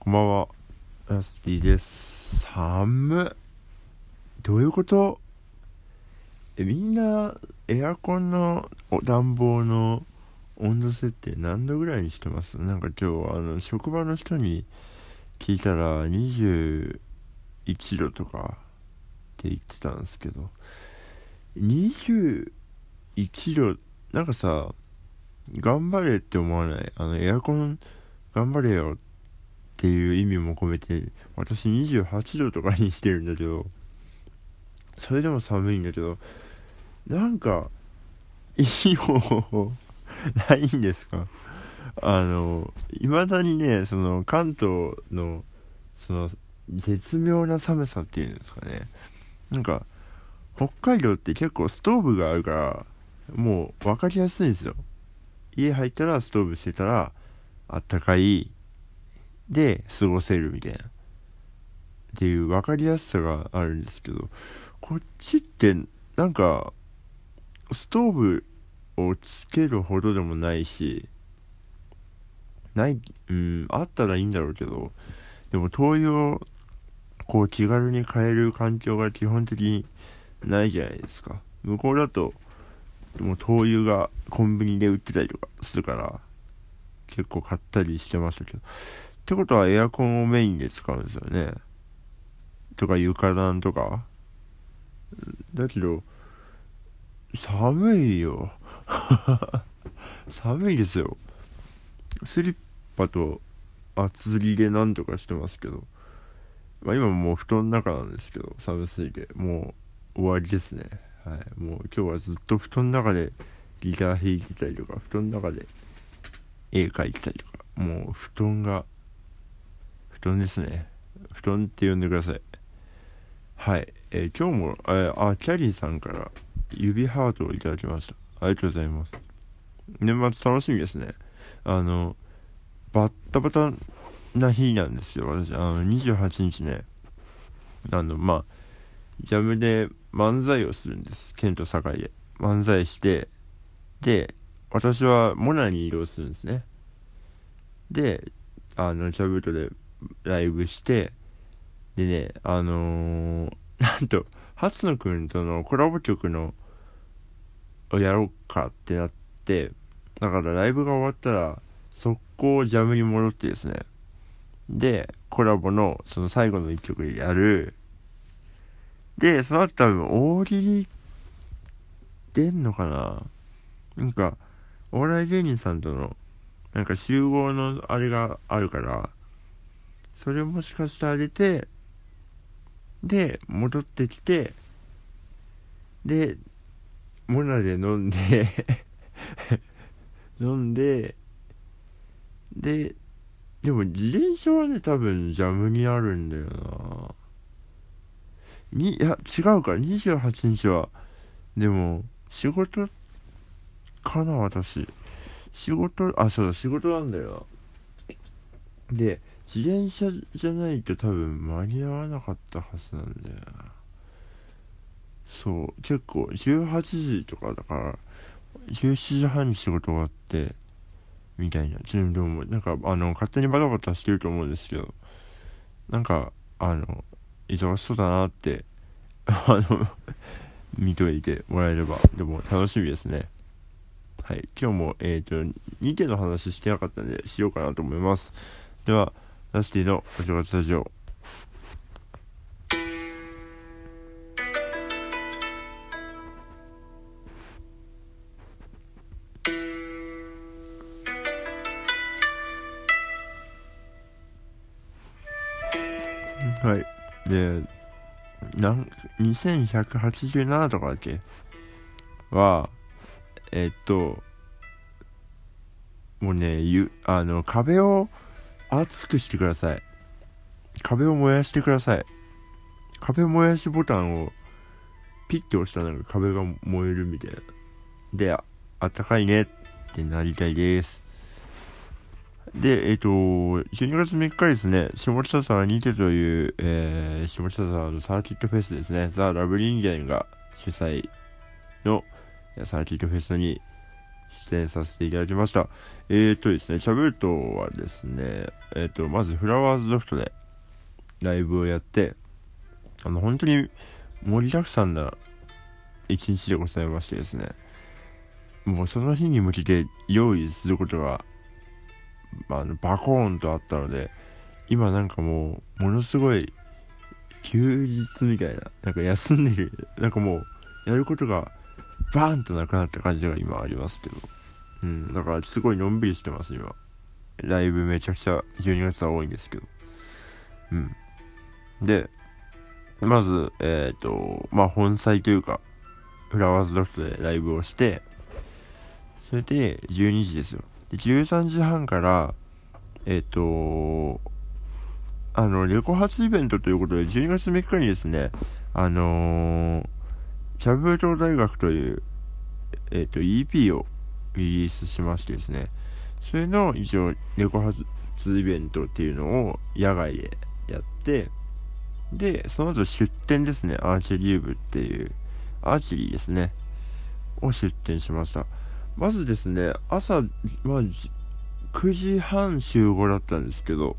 こんばんは、ラスティです。寒い。どういうこと？え、みんな、エアコンの暖房の温度設定何度ぐらいにしてます？なんか今日、あの、職場の人に聞いたら21度とかって言ってたんですけど、21度、なんかさ、頑張れって思わない？あの、エアコン頑張れよってていう意味も込めて私28度とかにしてるんだけどそれでも寒いんだけどなんかいい方法ないんですか？あのいまだにねその関東のその絶妙な寒さっていうんですかね。なんか北海道って結構ストーブがあるからもう分かりやすいんですよ。家入ったらストーブしてたらあったかいで過ごせるみたいな。っていう分かりやすさがあるんですけどこっちってなんかストーブをつけるほどでもないしないうんあったらいいんだろうけどでも灯油をこう気軽に買える環境が基本的にないじゃないですか。向こうだともう灯油がコンビニで売ってたりとかするから結構買ったりしてましたけど。ってことはエアコンをメインで使うんですよね。とか床暖とか。だけど、寒いよ。寒いですよ。スリッパと厚着でなんとかしてますけど。まあ今もう布団の中なんですけど、寒すぎて。もう終わりですね。はい。もう今日はずっと布団の中でギター弾いてたりとか、布団の中で絵描いてたりとか。もう布団が布団ですね。布団って呼んでください。はい。えー今日も、えーあ、キャリーさんから指ハートをいただきました。ありがとうございます。年末楽しみですね。あの、バッタバタな日なんですよ、私。あの、28日ね。あの、まあ、ジャムで漫才をするんです。ケント堺で。漫才して、で、私はモナに移動するんですね。で、あの、ジャブートでライブして、でね、あのー なんと、初野くんとのコラボ曲の、をやろうかってなって、だからライブが終わったら、速攻ジャムに戻ってですね、で、コラボのその最後の一曲やる。で、その後多分大喜利出んのかななんか、お笑い芸人さんとの、なんか集合のあれがあるから、それもしかしてあげて、で、戻ってきて、で、モナで飲んで、飲んで、で、でも自転車はね、多分ジャムにあるんだよな。に、いや、違うか、28日は、でも、仕事かな、私。仕事、あ、そうだ、仕事なんだよ。で、自転車じゃないと多分間に合わなかったはずなんだよな。そう、結構18時とかだから、17時半に仕事終わって、みたいな。ちょでも、なんか、あの、勝手にバタバタしてると思うんですけど、なんか、あの、忙しそうだなって、あの、見といてもらえれば、でも楽しみですね。はい。今日も、えっ、と、2点の話してなかったんで、しようかなと思います。では、ラスティのお正月スタジオ。はい。で、なん、2187とかだっけ？は、えっと、もうね、ゆ、あの、壁を熱くしてください。壁を燃やしてください。壁燃やしボタンをピッて押したら壁が燃えるみたいな。で、ああったかいねってなりたいです。で、えっ、と、12月3日ですね、下北沢にてという、えー、下北沢のサーキットフェスですね、ザ・ラブリンギャンが主催のサーキットフェスに出演させていただきました。えーとですね、チャブートはですね、えーと、まずフラワーズロフトでライブをやって、あの、本当に盛りだくさんな一日でございましてですね、もうその日に向けて用意することが、あの、バコーンとあったので、今なんかもう、ものすごい、休日みたいな、なんか休んでる、なんかもう、やることが、バーンとなくなった感じが今ありますけど。うん、だからすごいのんびりしてます、今。ライブめちゃくちゃ12月は多いんですけど。うん。で、まず、えっ、ー、と、まあ、本祭というか、フラワーズロフトでライブをして、それで12時ですよ。で、13時半から、えっ、ー、と、あの、レコ発イベントということで、12月3日にですね、あのー、チャブート大学という、えっ、ー、と、EP をリリースしましてですね、それの一応、レコ発イベントっていうのを野外でやって、で、その後出店ですね、アーチェリー部っていう、アーチェリーですね、を出店しました。まずですね、朝、ま、9時半集合だったんですけど、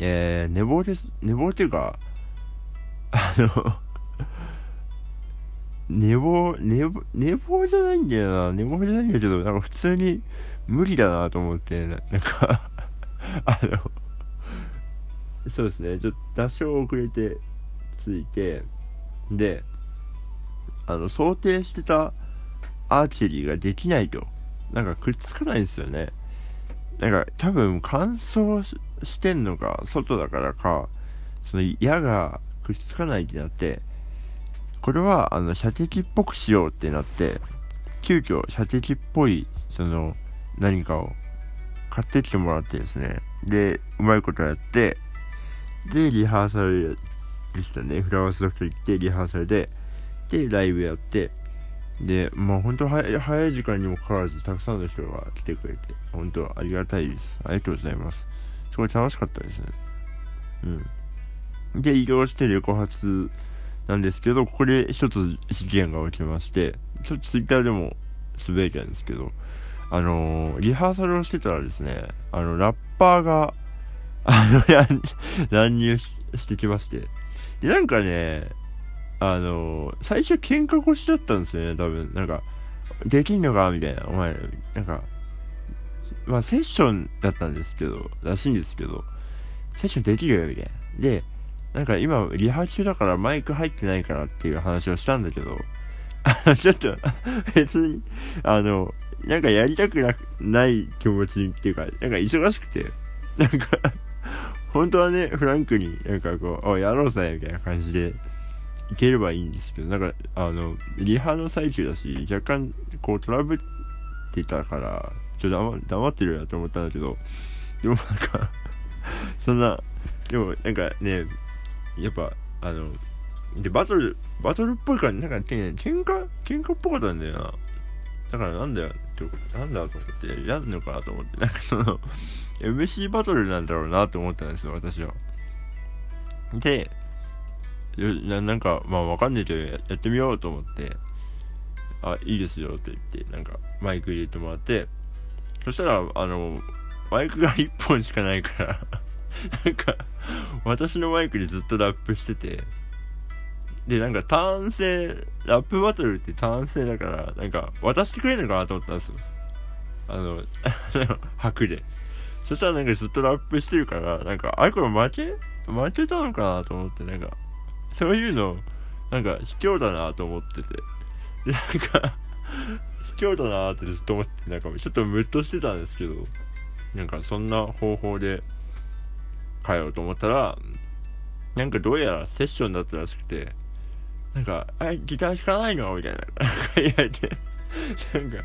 えー、寝坊です、寝坊っていうか、あの寝坊、寝坊、寝坊じゃないんだよな。寝坊じゃないんだけど、なんか普通に無理だなと思って、ななんか あのそうですね、ちょっと多少遅れて着いて、で、あの、想定してたアーチェリーができないと。なんかくっつかないんですよね。なんか多分乾燥してんのか、外だからか、その矢がくっつかないってなって、これはあの射的っぽくしようってなって、急遽射的っぽいその何かを買ってきてもらってですね、で、うまいことやって、で、リハーサルでしたね。フラワースロフト行って、リハーサルで、で、ライブやって、で、まあ本当早い時間にもかかわらず、たくさんの人が来てくれて、本当ありがたいです。ありがとうございます。すごい楽しかったですね。うん。で、移動して旅行発なんですけど、ここで一つ事件が起きまして、ちょっとツイッターでもつぶやいたんですけど、あのー、リハーサルをしてたらですね、あの、ラッパーが、あの、乱入してきまして。で、なんかね、あの、最初喧嘩腰だったんですよね、多分。なんか、できんのかみたいな。お前、なんか、まあ、セッションだったんですけど、らしいんですけど、セッションできるよ、みたいな。で、なんか今、リハ中だからマイク入ってないからっていう話をしたんだけど、ちょっと、別に、あの、なんかやりたくなない気持ちっていうか、なんか忙しくて、なんか本当はね、フランクになんかこう、おやろうぜ、みたいな感じで、いければいいんですけど、なんか、あの、リハの最中だし、若干、こう、トラブってたから、ちょっと黙ってるなと思ったんだけど、でもなんかそんな、でもなんかね、やっぱ、あの、で、バトル、バトルっぽいから、なんか、ね、喧嘩喧嘩っぽかったんだよな。だからなんだよ、なんだと思って、やんのかなと思って、なんかその MC バトルなんだろうなと思ったんですよ、私は。で、ななんか、まあわかんないけどや、やってみようと思って、あ、いいですよって言って、なんか、マイク入れてもらって、そしたら、あの、マイクが1本しかないからなんか、私のマイクでずっとラップしてて、で、なんか単性、ラップバトルって単性だから、なんか渡してくれるのかなと思ったんですよ。あの、白で。そしたらなんかずっとラップしてるから、なんか、あれこれ負け負けたのかなと思って、なんか、そういうの、なんか卑怯だなと思ってて。で、なんか卑怯だなってずっと思って、なんかちょっとムッとしてたんですけど、なんかそんな方法で変えようと思ったら、なんかどうやらセッションだったらしくて、なんか、あれ、ギター弾かないのみたいな。言われて、なんか、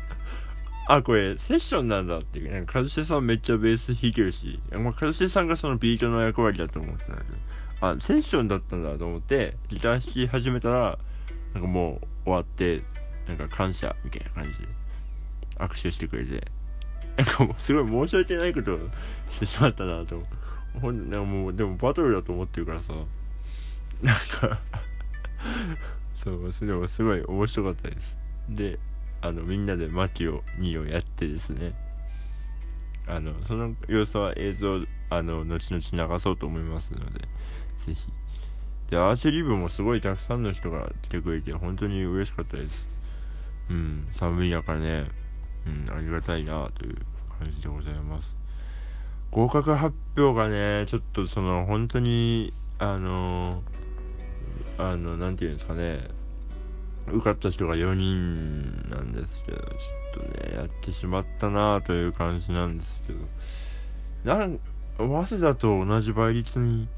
あ、これ、セッションなんだっていう。なんか、一茂さんめっちゃベース弾けるし、まあ、一茂さんがそのビートの役割だと思ってたんだけど、あ、セッションだったんだと思って、ギター弾き始めたら、なんかもう終わって、なんか感謝みたいな感じで、握手してくれて、なんかもうすごい申し訳ないことをしてしまったなと。ほん、なんもう、でもバトルだと思ってるからさ、なんかそう、それもすごい面白かったです。で、あのみんなでマキオ2をやってですね。あのその様子は映像あの後々流そうと思いますのでぜひ。でアーチェリー部もすごいたくさんの人が来てくれて本当に嬉しかったです。うん寒い中ね。うんありがたいなという感じでございます。合格発表がねちょっとその本当にあのあの何て言うんですかね受かった人が4人なんですけどちょっとねやってしまったなという感じなんですけどなん早稲田と同じ倍率に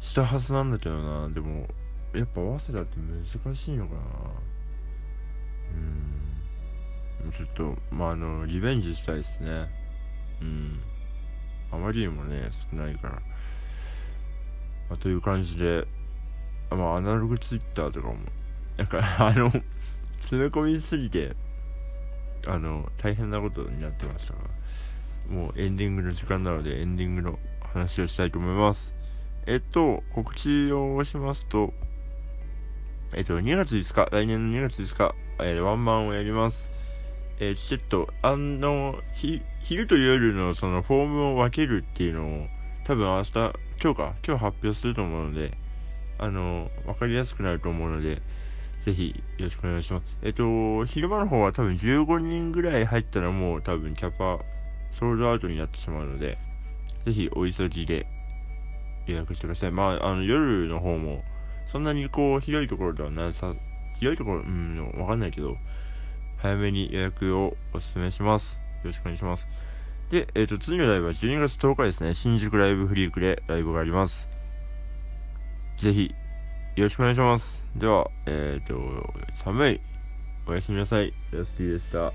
したはずなんだけどな。でもやっぱ早稲田って難しいのかな。うん。ちょっとまああのリベンジしたいですね。うん。あまりにもね少ないから、まあ、という感じでまあアナログツイッターとかもなんかあの詰め込みすぎてあの大変なことになってましたがもうエンディングの時間なのでエンディングの話をしたいと思います。えっと告知をしますとえっと2月5日来年の2月5日、えー、ワンマンをやります。えー、チケットあの昼と夜のそのフォームを分けるっていうのを多分明日今日か今日発表すると思うのであの分かりやすくなると思うのでぜひよろしくお願いします。えっと、昼間の方は多分15人ぐらい入ったらもう多分キャパソールドアウトになってしまうので、ぜひお急ぎで予約してください。まあ、あの夜の方もそんなにこう広いところではなさ、広いところ、うん、わかんないけど、早めに予約をお勧めします。よろしくお願いします。で、えっ、と、次のライブは12月10日ですね。新宿ライブフリークでライブがあります。ぜひよろしくお願いします。では、えっ、ー、と、寒い。おやすみなさい。やすきでした。